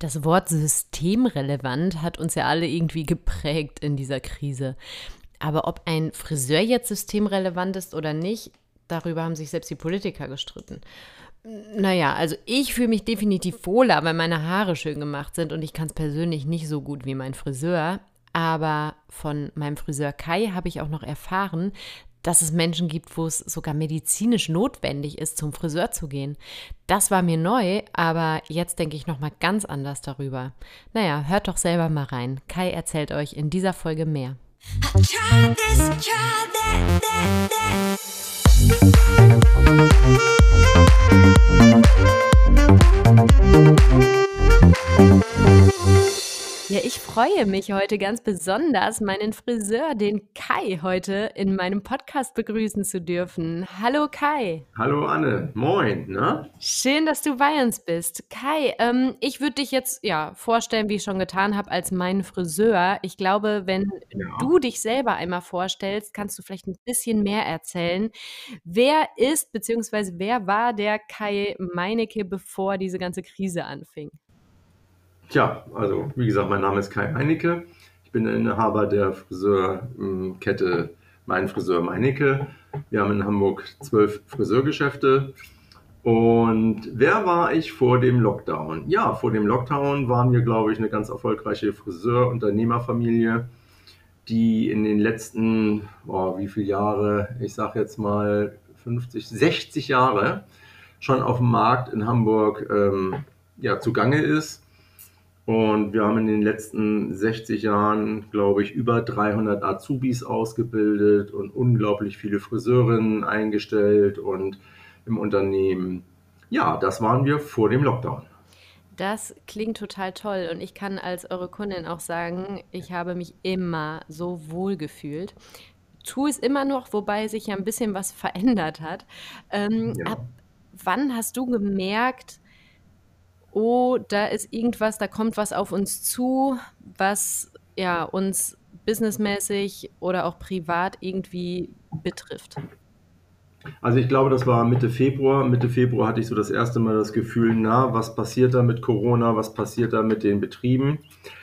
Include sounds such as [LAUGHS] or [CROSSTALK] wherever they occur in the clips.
Das Wort systemrelevant hat uns ja alle irgendwie geprägt in dieser Krise. Aber ob ein Friseur jetzt systemrelevant ist oder nicht, darüber haben sich selbst die Politiker gestritten. Naja, also ich fühle mich definitiv wohler, weil meine Haare schön gemacht sind und ich kann es persönlich nicht so gut wie mein Friseur. Aber von meinem Friseur Kai habe ich auch noch erfahren, dass es Menschen gibt, wo es sogar medizinisch notwendig ist, zum Friseur zu gehen. Das war mir neu, aber jetzt denke ich noch mal ganz anders darüber. Naja, hört doch selber mal rein. Kai erzählt euch in dieser Folge mehr. Try this, try that, that, that. Freue mich heute ganz besonders, meinen Friseur, den Kai, heute in meinem Podcast begrüßen zu dürfen. Hallo Kai. Hallo Anne, moin. Ne? Schön, dass du bei uns bist. Kai, ähm, ich würde dich jetzt ja vorstellen, wie ich schon getan habe, als meinen Friseur. Ich glaube, wenn ja. du dich selber einmal vorstellst, kannst du vielleicht ein bisschen mehr erzählen. Wer ist bzw. wer war der Kai Meinecke, bevor diese ganze Krise anfing? Tja, also wie gesagt, mein Name ist Kai Meinecke. Ich bin der Inhaber der Friseurkette Mein Friseur Meinecke. Wir haben in Hamburg zwölf Friseurgeschäfte. Und wer war ich vor dem Lockdown? Ja, vor dem Lockdown waren wir, glaube ich, eine ganz erfolgreiche Friseur-Unternehmerfamilie, die in den letzten, oh, wie viele Jahre, ich sage jetzt mal 50, 60 Jahre schon auf dem Markt in Hamburg ähm, ja, zugange ist und wir haben in den letzten 60 Jahren, glaube ich, über 300 Azubis ausgebildet und unglaublich viele Friseurinnen eingestellt und im Unternehmen. Ja, das waren wir vor dem Lockdown. Das klingt total toll und ich kann als eure Kundin auch sagen, ich habe mich immer so wohl gefühlt. Tue es immer noch, wobei sich ja ein bisschen was verändert hat. Ähm, ja. Ab wann hast du gemerkt, oh, da ist irgendwas, da kommt was auf uns zu, was ja uns businessmäßig oder auch privat irgendwie betrifft? Also ich glaube, das war Mitte Februar. Mitte Februar hatte ich so das erste Mal das Gefühl, na, was passiert da mit Corona, was passiert da mit den Betrieben?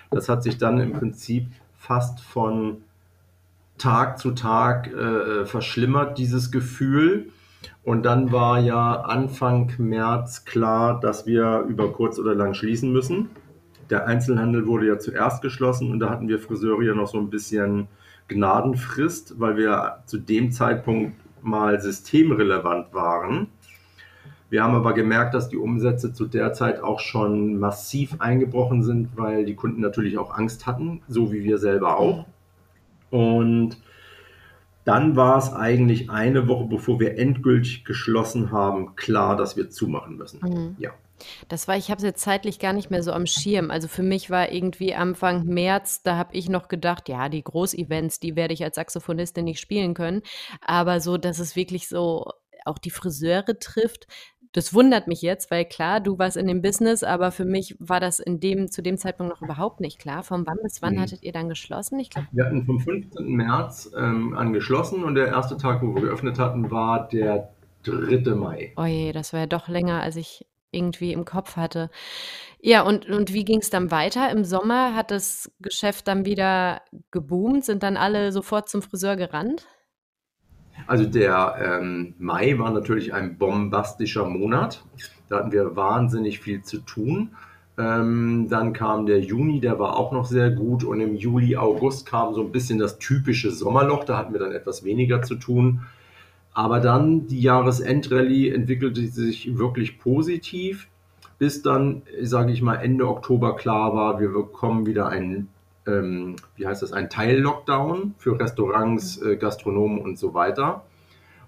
Das hat sich dann im Prinzip fast von Tag zu Tag äh, verschlimmert, dieses Gefühl. Und dann war ja Anfang März klar, dass wir über kurz oder lang schließen müssen. Der Einzelhandel wurde ja zuerst geschlossen und da hatten wir Friseure ja noch so ein bisschen Gnadenfrist, weil wir zu dem Zeitpunkt mal systemrelevant waren. Wir haben aber gemerkt, dass die Umsätze zu der Zeit auch schon massiv eingebrochen sind, weil die Kunden natürlich auch Angst hatten, so wie wir selber auch. Und dann war es eigentlich eine Woche, bevor wir endgültig geschlossen haben, klar, dass wir zumachen müssen. Mhm. Ja. Das war, ich habe es jetzt zeitlich gar nicht mehr so am Schirm. Also für mich war irgendwie Anfang März, da habe ich noch gedacht, ja, die Großevents, die werde ich als Saxophonistin nicht spielen können. Aber so, dass es wirklich so auch die Friseure trifft, das wundert mich jetzt, weil klar, du warst in dem Business, aber für mich war das in dem, zu dem Zeitpunkt noch überhaupt nicht klar. Von wann bis wann mhm. hattet ihr dann geschlossen? Ich glaub, wir hatten vom 15. März ähm, an geschlossen und der erste Tag, wo wir geöffnet hatten, war der 3. Mai. Oje, das war ja doch länger, als ich irgendwie im Kopf hatte. Ja, und, und wie ging es dann weiter? Im Sommer hat das Geschäft dann wieder geboomt? Sind dann alle sofort zum Friseur gerannt? Also der ähm, Mai war natürlich ein bombastischer Monat. Da hatten wir wahnsinnig viel zu tun. Ähm, dann kam der Juni, der war auch noch sehr gut. Und im Juli, August kam so ein bisschen das typische Sommerloch. Da hatten wir dann etwas weniger zu tun. Aber dann die Jahresendrallye entwickelte sich wirklich positiv, bis dann, sage ich mal, Ende Oktober klar war, wir bekommen wieder einen ähm, wie heißt das, ein Teil-Lockdown für Restaurants, äh, Gastronomen und so weiter.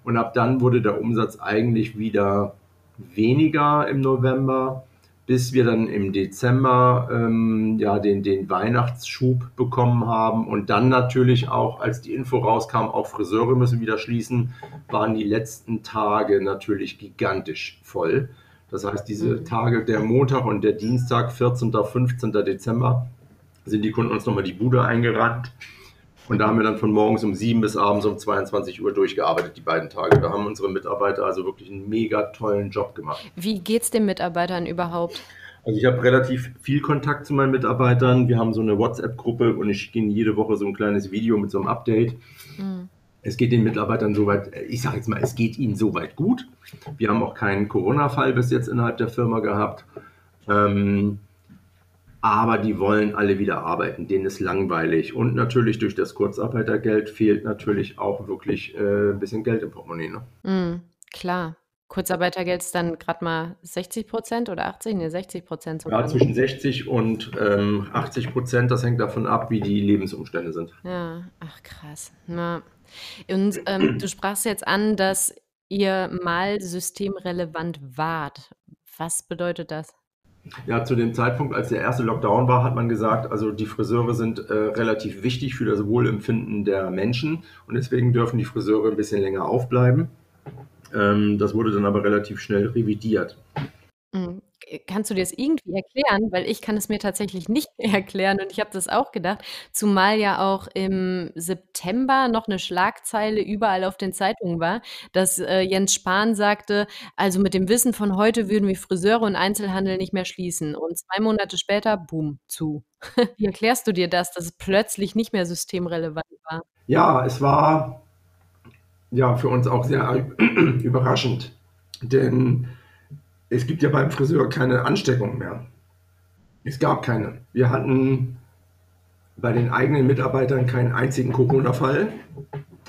Und ab dann wurde der Umsatz eigentlich wieder weniger im November, bis wir dann im Dezember ähm, ja, den, den Weihnachtsschub bekommen haben. Und dann natürlich auch, als die Info rauskam, auch Friseure müssen wieder schließen, waren die letzten Tage natürlich gigantisch voll. Das heißt, diese mhm. Tage, der Montag und der Dienstag, 14. 15. Dezember, sind die Kunden uns nochmal die Bude eingerannt. Und da haben wir dann von morgens um 7 bis abends um 22 Uhr durchgearbeitet, die beiden Tage. Da haben unsere Mitarbeiter also wirklich einen mega tollen Job gemacht. Wie geht es den Mitarbeitern überhaupt? Also ich habe relativ viel Kontakt zu meinen Mitarbeitern. Wir haben so eine WhatsApp-Gruppe und ich schicke ihnen jede Woche so ein kleines Video mit so einem Update. Mhm. Es geht den Mitarbeitern soweit, ich sage jetzt mal, es geht ihnen soweit gut. Wir haben auch keinen Corona-Fall bis jetzt innerhalb der Firma gehabt. Ähm, aber die wollen alle wieder arbeiten, denen ist langweilig. Und natürlich durch das Kurzarbeitergeld fehlt natürlich auch wirklich äh, ein bisschen Geld im Portemonnaie. Ne? Mm, klar. Kurzarbeitergeld ist dann gerade mal 60 Prozent oder 80? Ne, 60 Prozent. Ja, zwischen 60 und ähm, 80 Prozent. Das hängt davon ab, wie die Lebensumstände sind. Ja, ach krass. Na. Und ähm, du sprachst jetzt an, dass ihr mal systemrelevant wart. Was bedeutet das? Ja, zu dem Zeitpunkt, als der erste Lockdown war, hat man gesagt, also die Friseure sind äh, relativ wichtig für das Wohlempfinden der Menschen und deswegen dürfen die Friseure ein bisschen länger aufbleiben. Ähm, das wurde dann aber relativ schnell revidiert. Kannst du dir das irgendwie erklären? Weil ich kann es mir tatsächlich nicht [LAUGHS] erklären und ich habe das auch gedacht, zumal ja auch im September noch eine Schlagzeile überall auf den Zeitungen war, dass äh, Jens Spahn sagte, also mit dem Wissen von heute würden wir Friseure und Einzelhandel nicht mehr schließen. Und zwei Monate später, boom, zu. [LAUGHS] Wie erklärst du dir das, dass es plötzlich nicht mehr systemrelevant war? Ja, es war ja für uns auch sehr [CLEARS THROAT] überraschend, denn es gibt ja beim Friseur keine Ansteckung mehr. Es gab keine. Wir hatten bei den eigenen Mitarbeitern keinen einzigen Corona-Fall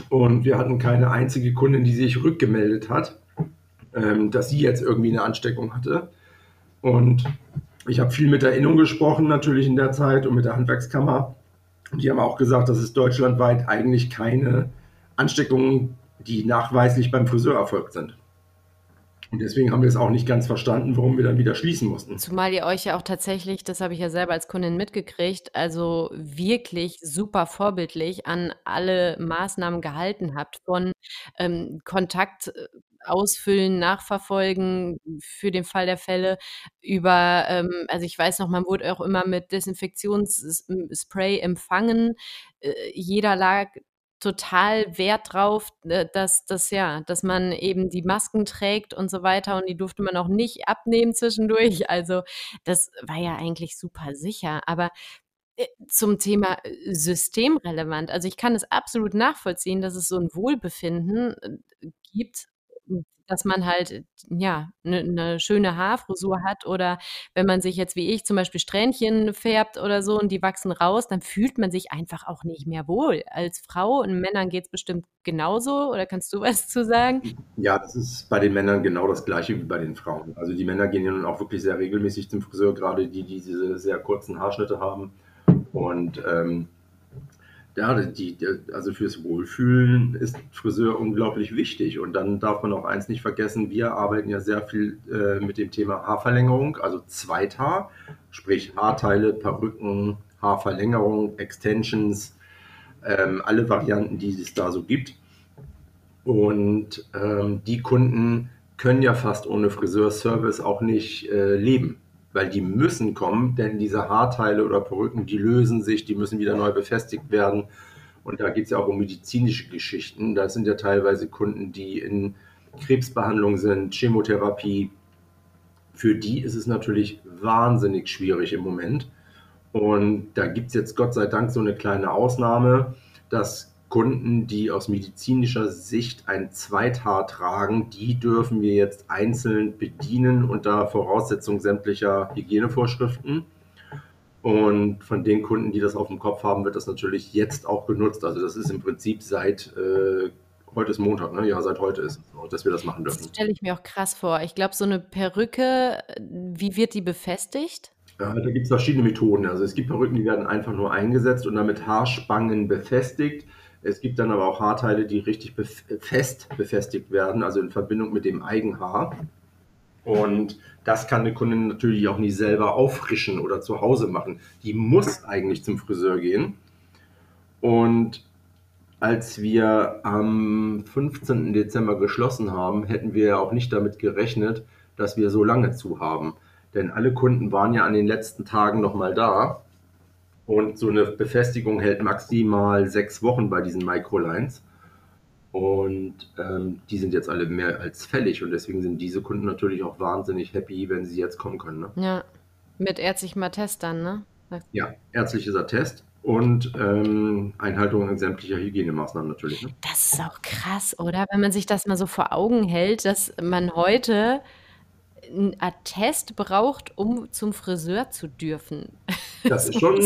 und wir hatten keine einzige Kundin, die sich rückgemeldet hat, ähm, dass sie jetzt irgendwie eine Ansteckung hatte. Und ich habe viel mit der Innung gesprochen, natürlich in der Zeit und mit der Handwerkskammer. Und die haben auch gesagt, dass es deutschlandweit eigentlich keine Ansteckungen, die nachweislich beim Friseur erfolgt sind. Und deswegen haben wir es auch nicht ganz verstanden, warum wir dann wieder schließen mussten. Zumal ihr euch ja auch tatsächlich, das habe ich ja selber als Kundin mitgekriegt, also wirklich super vorbildlich an alle Maßnahmen gehalten habt, von ähm, Kontakt äh, ausfüllen, nachverfolgen für den Fall der Fälle über, ähm, also ich weiß noch, man wurde auch immer mit Desinfektionsspray empfangen. Äh, jeder lag total Wert drauf, äh, dass das ja, dass man eben die Masken trägt und so weiter und die durfte man auch nicht abnehmen zwischendurch. [LAUGHS] Also das war ja eigentlich super sicher. Aber äh, zum Thema äh, systemrelevant. Also ich kann es absolut nachvollziehen, dass es so ein Wohlbefinden gibt dass man halt, ja, eine ne schöne Haarfrisur hat oder wenn man sich jetzt wie ich zum Beispiel Strähnchen färbt oder so und die wachsen raus, dann fühlt man sich einfach auch nicht mehr wohl als Frau und Männern geht es bestimmt genauso oder kannst du [LAUGHS] was zu sagen? Ja, das ist bei den Männern genau das Gleiche wie bei den Frauen. Also die Männer gehen ja nun auch wirklich sehr regelmäßig zum Friseur, gerade die, die diese sehr kurzen Haarschnitte haben und ähm, ja, die, also fürs Wohlfühlen ist Friseur unglaublich wichtig. Und dann darf man auch eins nicht vergessen, wir arbeiten ja sehr viel äh, mit dem Thema Haarverlängerung, also Zweithaar, sprich Haarteile, Perücken, Haarverlängerung, Extensions, ähm, alle Varianten, die es da so gibt. Und ähm, die Kunden können ja fast ohne Friseurservice auch nicht äh, leben weil die müssen kommen, denn diese Haarteile oder Perücken, die lösen sich, die müssen wieder neu befestigt werden. Und da geht es ja auch um medizinische Geschichten. Da sind ja teilweise Kunden, die in Krebsbehandlung sind, Chemotherapie. Für die ist es natürlich wahnsinnig schwierig im Moment. Und da gibt es jetzt Gott sei Dank so eine kleine Ausnahme, dass Kunden, die aus medizinischer Sicht ein Zweithaar tragen, die dürfen wir jetzt einzeln bedienen unter Voraussetzung sämtlicher Hygienevorschriften. Und von den Kunden, die das auf dem Kopf haben, wird das natürlich jetzt auch genutzt. Also das ist im Prinzip seit äh, heute ist Montag, ne? Ja, seit heute ist es dass wir das machen dürfen. Das stelle ich mir auch krass vor. Ich glaube, so eine Perücke, wie wird die befestigt? Ja, da gibt es verschiedene Methoden. Also es gibt Perücken, die werden einfach nur eingesetzt und damit Haarspangen befestigt. Es gibt dann aber auch Haarteile, die richtig bef fest befestigt werden, also in Verbindung mit dem Eigenhaar. Und das kann eine Kundin natürlich auch nie selber auffrischen oder zu Hause machen. Die muss eigentlich zum Friseur gehen. Und als wir am 15. Dezember geschlossen haben, hätten wir auch nicht damit gerechnet, dass wir so lange zu haben. Denn alle Kunden waren ja an den letzten Tagen nochmal da. Und so eine Befestigung hält maximal sechs Wochen bei diesen Microlines. Und ähm, die sind jetzt alle mehr als fällig. Und deswegen sind diese Kunden natürlich auch wahnsinnig happy, wenn sie jetzt kommen können. Ne? Ja. Mit ärztlichem Attest dann, ne? Ja, ärztliches Attest und ähm, Einhaltung sämtlicher Hygienemaßnahmen natürlich. Ne? Das ist auch krass, oder? Wenn man sich das mal so vor Augen hält, dass man heute ein Attest braucht, um zum Friseur zu dürfen. Das ist [LAUGHS] schon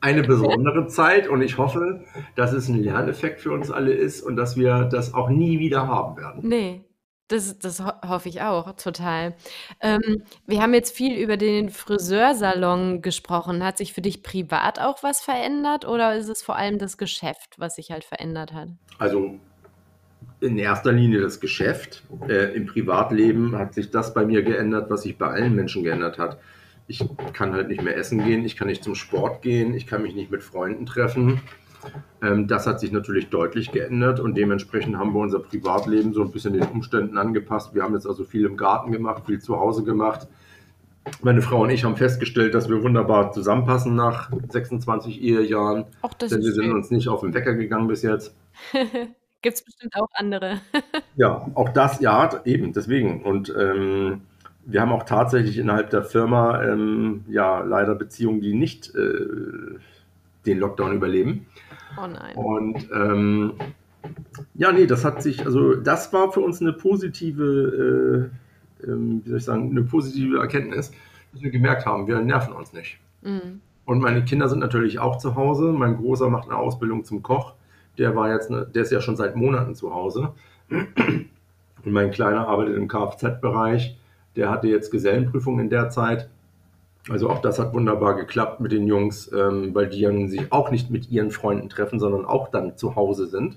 eine besondere Zeit und ich hoffe, dass es ein Lerneffekt für uns alle ist und dass wir das auch nie wieder haben werden. Nee, das, das ho hoffe ich auch, total. Ähm, wir haben jetzt viel über den Friseursalon gesprochen. Hat sich für dich privat auch was verändert oder ist es vor allem das Geschäft, was sich halt verändert hat? Also in erster Linie das Geschäft. Äh, Im Privatleben hat sich das bei mir geändert, was sich bei allen Menschen geändert hat. Ich kann halt nicht mehr essen gehen, ich kann nicht zum Sport gehen, ich kann mich nicht mit Freunden treffen. Ähm, das hat sich natürlich deutlich geändert und dementsprechend haben wir unser Privatleben so ein bisschen den Umständen angepasst. Wir haben jetzt also viel im Garten gemacht, viel zu Hause gemacht. Meine Frau und ich haben festgestellt, dass wir wunderbar zusammenpassen nach 26 Ehejahren. Ach, das denn wir sind schön. uns nicht auf den Wecker gegangen bis jetzt. [LAUGHS] Gibt es bestimmt auch andere. [LAUGHS] Ja, auch das, ja, eben, deswegen. Und ähm, wir haben auch tatsächlich innerhalb der Firma ähm, ja leider Beziehungen, die nicht äh, den Lockdown überleben. Oh nein. Und ähm, ja, nee, das hat sich, also das war für uns eine positive, äh, ähm, wie soll ich sagen, eine positive Erkenntnis, dass wir gemerkt haben, wir nerven uns nicht. Mhm. Und meine Kinder sind natürlich auch zu Hause. Mein Großer macht eine Ausbildung zum Koch. Der war jetzt, ne, der ist ja schon seit Monaten zu Hause. Und mein Kleiner arbeitet im Kfz-Bereich. Der hatte jetzt Gesellenprüfung in der Zeit. Also auch das hat wunderbar geklappt mit den Jungs, ähm, weil die dann sich auch nicht mit ihren Freunden treffen, sondern auch dann zu Hause sind.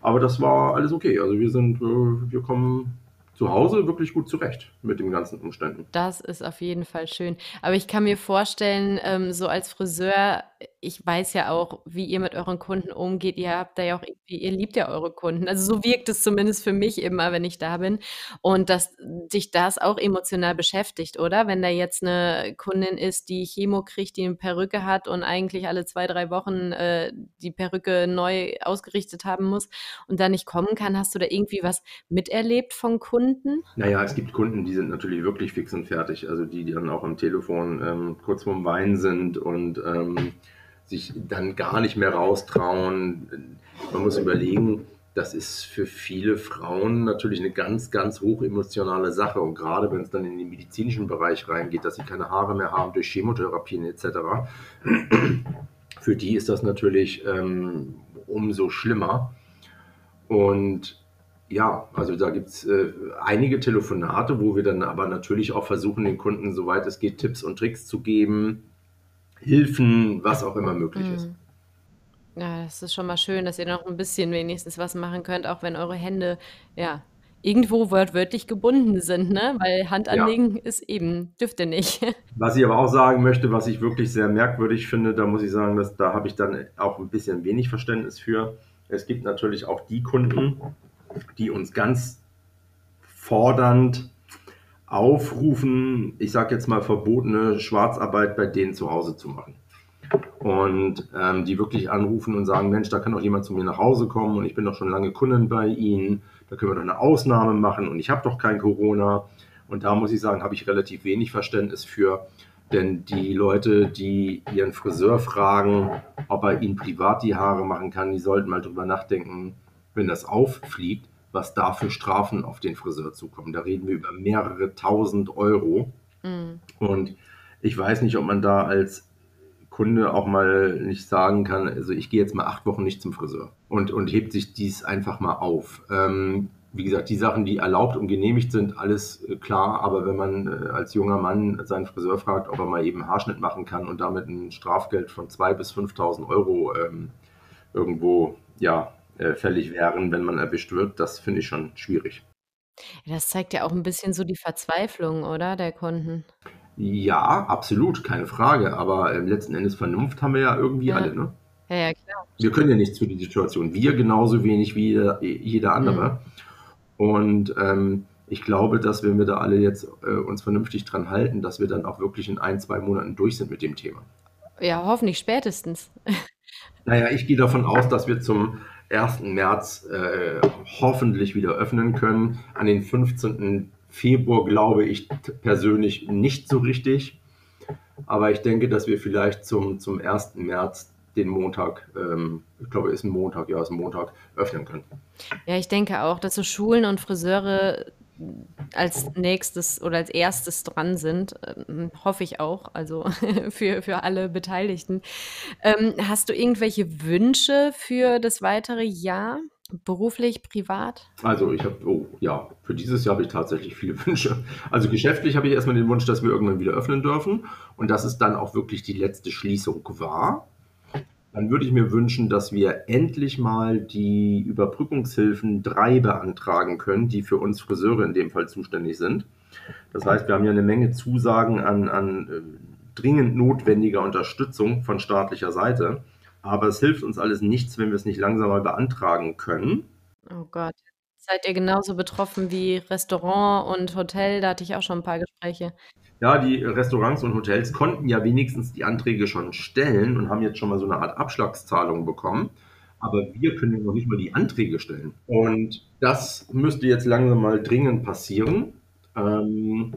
Aber das war alles okay. Also wir sind, äh, wir kommen zu Hause wirklich gut zurecht mit den ganzen Umständen. Das ist auf jeden Fall schön. Aber ich kann mir vorstellen, ähm, so als Friseur, ich weiß ja auch, wie ihr mit euren Kunden umgeht. Ihr habt da ja auch irgendwie, ihr liebt ja eure Kunden. Also so wirkt es zumindest für mich immer, wenn ich da bin. Und dass dich das auch emotional beschäftigt, oder? Wenn da jetzt eine Kundin ist, die Chemo kriegt, die eine Perücke hat und eigentlich alle zwei, drei Wochen äh, die Perücke neu ausgerichtet haben muss und dann nicht kommen kann, hast du da irgendwie was miterlebt von Kunden? Naja, es gibt Kunden, die sind natürlich wirklich fix und fertig. Also die, die dann auch am Telefon ähm, kurz vorm Weinen sind und ähm, sich dann gar nicht mehr raustrauen. Man muss überlegen, das ist für viele Frauen natürlich eine ganz, ganz hoch emotionale Sache. Und gerade wenn es dann in den medizinischen Bereich reingeht, dass sie keine Haare mehr haben durch Chemotherapien etc., [CLEARS THROAT] für die ist das natürlich ähm, umso schlimmer. Und ja, also da gibt es äh, einige Telefonate, wo wir dann aber natürlich auch versuchen, den Kunden, soweit es geht, Tipps und Tricks zu geben, Hilfen, was auch immer möglich ist. Mhm. Ja, das ist schon mal schön, dass ihr noch ein bisschen wenigstens was machen könnt, auch wenn eure Hände, ja, irgendwo wortwörtlich gebunden sind, ne? Weil Hand Ja. anlegen ist eben, dürft ihr nicht. [LAUGHS] Was ich aber auch sagen möchte, was ich wirklich sehr merkwürdig finde, da muss ich sagen, dass da habe ich dann auch ein bisschen wenig Verständnis für. Es gibt natürlich auch die Kunden, die uns ganz fordernd aufrufen, ich sage jetzt mal verbotene Schwarzarbeit bei denen zu Hause zu machen. Und ähm, die wirklich anrufen und sagen, Mensch, da kann doch jemand zu mir nach Hause kommen und ich bin doch schon lange Kunden bei Ihnen, da können wir doch eine Ausnahme machen und ich habe doch kein Corona. Und da muss ich sagen, habe ich relativ wenig Verständnis für, denn die Leute, die ihren Friseur fragen, ob er ihnen privat die Haare machen kann, die sollten mal drüber nachdenken, wenn das auffliegt, was da für Strafen auf den Friseur zukommen. Da reden wir über mehrere tausend Euro. Mm. Und ich weiß nicht, ob man da als Kunde auch mal nicht sagen kann, also ich gehe jetzt mal acht Wochen nicht zum Friseur und, und hebt sich dies einfach mal auf. Ähm, wie gesagt, die Sachen, die erlaubt und genehmigt sind, alles äh, klar, aber wenn man äh, als junger Mann seinen Friseur fragt, ob er mal eben Haarschnitt machen kann und damit ein Strafgeld von 2.000 bis 5.000 Euro ähm, irgendwo ja, äh, fällig wären, wenn man erwischt wird, das finde ich schon schwierig. Das zeigt ja auch ein bisschen so die Verzweiflung, oder, der Kunden? Ja, absolut, keine Frage, aber äh, letzten Endes Vernunft haben wir ja irgendwie Ja. alle, ne? Ja, ja, klar. Wir können ja nichts für die Situation. Wir genauso wenig wie jeder, jeder andere. Und ähm, ich glaube, dass wenn wir da alle jetzt äh, uns vernünftig dran halten, dass wir dann auch wirklich in ein, zwei Monaten durch sind mit dem Thema. Ja, hoffentlich spätestens. Naja, ich gehe davon aus, dass wir zum 1. März äh, hoffentlich wieder öffnen können. An den 15. Februar glaube ich persönlich nicht so richtig. Aber ich denke, dass wir vielleicht zum, zum 1. März den Montag, ähm, ich glaube, ist ein Montag, ja, ist ein Montag, öffnen können. Ja, ich denke auch, dass so Schulen und Friseure als nächstes oder als erstes dran sind, ähm, hoffe ich auch, also [LAUGHS] für, für alle Beteiligten. Ähm, hast du irgendwelche Wünsche für das weitere Jahr? Beruflich, privat? Also ich habe, oh ja, für dieses Jahr habe ich tatsächlich viele [LAUGHS] Wünsche. Also geschäftlich habe ich erstmal den Wunsch, dass wir irgendwann wieder öffnen dürfen und dass es dann auch wirklich die letzte Schließung war. Dann würde ich mir wünschen, dass wir endlich mal die Überbrückungshilfen 3 beantragen können, die für uns Friseure in dem Fall zuständig sind. Das heißt, wir haben ja eine Menge Zusagen an, an äh, dringend notwendiger Unterstützung von staatlicher Seite. Aber es hilft uns alles nichts, wenn wir es nicht langsam mal beantragen können. Oh Gott. Seid ihr genauso betroffen wie Restaurant und Hotel? Da hatte ich auch schon ein paar Gespräche. Ja, die Restaurants und Hotels konnten ja wenigstens die Anträge schon stellen und haben jetzt schon mal so eine Art Abschlagszahlung bekommen. Aber wir können ja noch nicht mal die Anträge stellen. Und das müsste jetzt langsam mal dringend passieren. Ähm,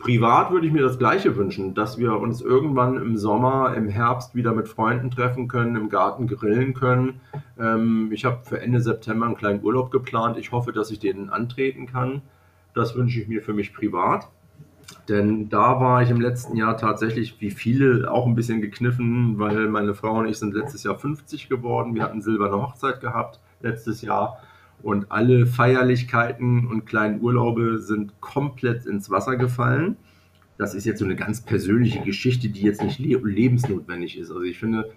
privat würde ich mir das Gleiche wünschen, dass wir uns irgendwann im Sommer, im Herbst wieder mit Freunden treffen können, im Garten grillen können. Ähm, ich habe für Ende September einen kleinen Urlaub geplant. Ich hoffe, dass ich den antreten kann. Das wünsche ich mir für mich privat. Denn da war ich im letzten Jahr tatsächlich wie viele auch ein bisschen gekniffen, weil meine Frau und ich sind letztes Jahr 50 geworden. Wir hatten silberne Hochzeit gehabt letztes Jahr. Und alle Feierlichkeiten und kleinen Urlaube sind komplett ins Wasser gefallen. Das ist jetzt so eine ganz persönliche Geschichte, die jetzt nicht le lebensnotwendig ist. Also ich finde,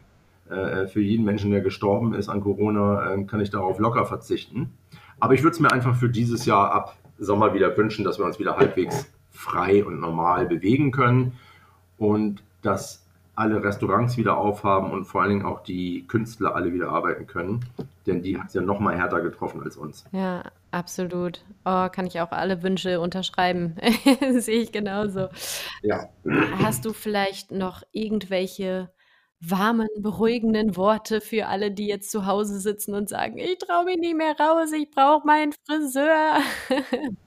äh, für jeden Menschen, der gestorben ist an Corona, äh, kann ich darauf locker verzichten. Aber ich würde es mir einfach für dieses Jahr ab Sommer wieder wünschen, dass wir uns wieder halbwegs frei und normal bewegen können und dass alle Restaurants wieder aufhaben und vor allen Dingen auch die Künstler alle wieder arbeiten können. Denn die hat es ja noch mal härter getroffen als uns. Ja, absolut. Oh, kann ich auch alle Wünsche unterschreiben. [LAUGHS] Sehe ich genauso. Ja. Hast du vielleicht noch irgendwelche warmen, beruhigenden Worte für alle, die jetzt zu Hause sitzen und sagen, ich traue mich nicht mehr raus, ich brauche meinen Friseur? [LAUGHS]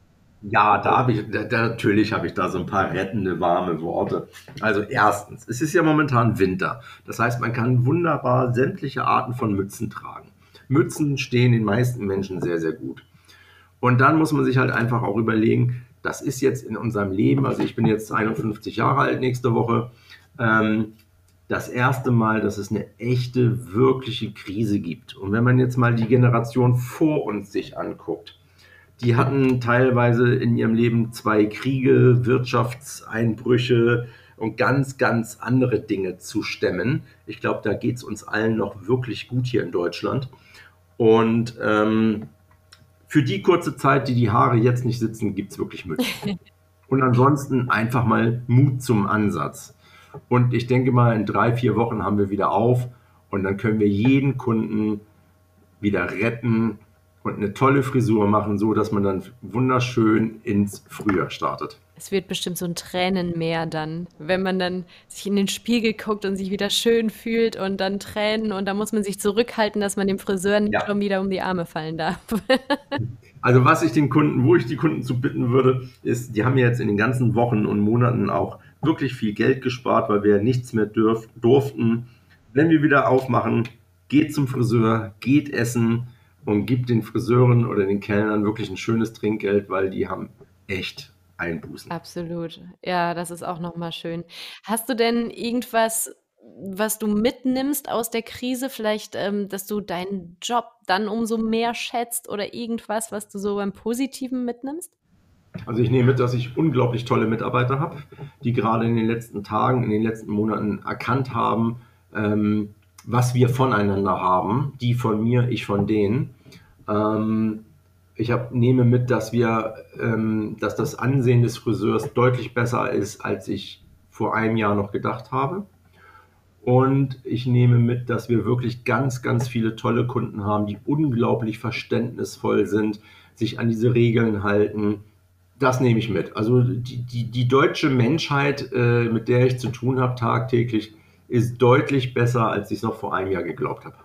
Ja, da habe ich, da, natürlich habe ich da so ein paar rettende, warme Worte. Also erstens, es ist ja momentan Winter. Das heißt, man kann wunderbar sämtliche Arten von Mützen tragen. Mützen stehen den meisten Menschen sehr, sehr gut. Und dann muss man sich halt einfach auch überlegen, das ist jetzt in unserem Leben, also ich bin jetzt 51 Jahre alt nächste Woche, ähm, das erste Mal, dass es eine echte, wirkliche Krise gibt. Und wenn man jetzt mal die Generation vor uns sich anguckt, die hatten teilweise in ihrem Leben zwei Kriege, Wirtschaftseinbrüche und ganz, ganz andere Dinge zu stemmen. Ich glaube, da geht es uns allen noch wirklich gut hier in Deutschland. Und ähm, für die kurze Zeit, die die Haare jetzt nicht sitzen, gibt es wirklich Müll. [LAUGHS] Und ansonsten einfach mal Mut zum Ansatz. Und ich denke mal, in drei, vier Wochen haben wir wieder auf und dann können wir jeden Kunden wieder retten und eine tolle Frisur machen, so dass man dann wunderschön ins Frühjahr startet. Es wird bestimmt so ein Tränenmeer dann, wenn man dann sich in den Spiegel guckt und sich wieder schön fühlt und dann Tränen und da muss man sich zurückhalten, dass man dem Friseur nicht ja. schon wieder um die Arme fallen darf. [LAUGHS] also was ich den Kunden, wo ich die Kunden zu bitten würde, ist, die haben jetzt in den ganzen Wochen und Monaten auch wirklich viel Geld gespart, weil wir nichts mehr dürf, durften. Wenn wir wieder aufmachen, geht zum Friseur, geht essen, und gibt den Friseuren oder den Kellnern wirklich ein schönes Trinkgeld, weil die haben echt Einbußen. Absolut. Ja, das ist auch nochmal schön. Hast du denn irgendwas, was du mitnimmst aus der Krise? Vielleicht, ähm, dass du deinen Job dann umso mehr schätzt oder irgendwas, was du so beim Positiven mitnimmst? Also ich nehme mit, dass ich unglaublich tolle Mitarbeiter habe, die gerade in den letzten Tagen, in den letzten Monaten erkannt haben, ähm, was wir voneinander haben. Die von mir, ich von denen. Ähm, ich hab, nehme mit, dass wir, ähm, dass das Ansehen des Friseurs deutlich besser ist, als ich vor einem Jahr noch gedacht habe. Und ich nehme mit, dass wir wirklich ganz, ganz viele tolle Kunden haben, die unglaublich verständnisvoll sind, sich an diese Regeln halten. Das nehme ich mit. Also die, die, die deutsche Menschheit, äh, mit der ich zu tun habe tagtäglich, ist deutlich besser, als ich es noch vor einem Jahr geglaubt habe.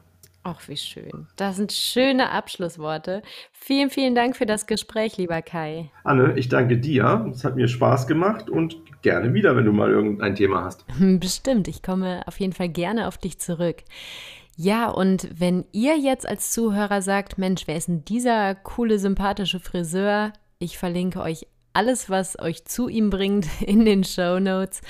Ach, wie schön. Das sind schöne Abschlussworte. Vielen, vielen Dank für das Gespräch, lieber Kai. Anne, ich danke dir. Es hat mir Spaß gemacht und gerne wieder, wenn du mal irgendein Thema hast. [LAUGHS] Bestimmt. Ich komme auf jeden Fall gerne auf dich zurück. Ja, und wenn ihr jetzt als Zuhörer sagt, Mensch, wer ist denn dieser coole, sympathische Friseur? Ich verlinke euch alles, was euch zu ihm bringt, [LAUGHS] in den Show Notes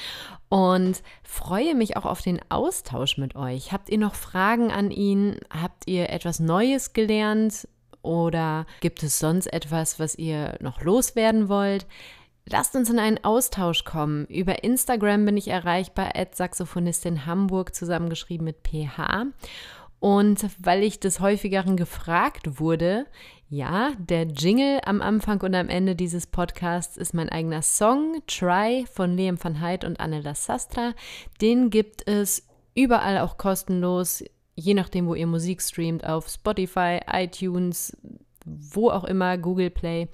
und freue mich auch auf den Austausch mit euch. Habt ihr noch Fragen an ihn? Habt ihr etwas Neues gelernt? Oder gibt es sonst etwas, was ihr noch loswerden wollt? Lasst uns in einen Austausch kommen. Über Instagram bin ich erreichbar, Saxophonistin Hamburg, zusammengeschrieben mit PH. Und weil ich des häufigeren gefragt wurde, ja, der Jingle am Anfang und am Ende dieses Podcasts ist mein eigener Song, Try von Liam van Heid und Anela Sastra. Den gibt es überall auch kostenlos, je nachdem, wo ihr Musik streamt, auf Spotify, iTunes, wo auch immer, Google Play.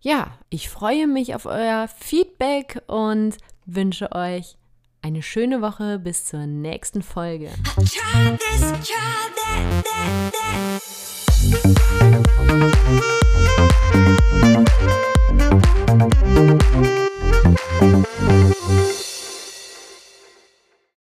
Ja, ich freue mich auf euer Feedback und wünsche euch eine schöne Woche bis zur nächsten Folge.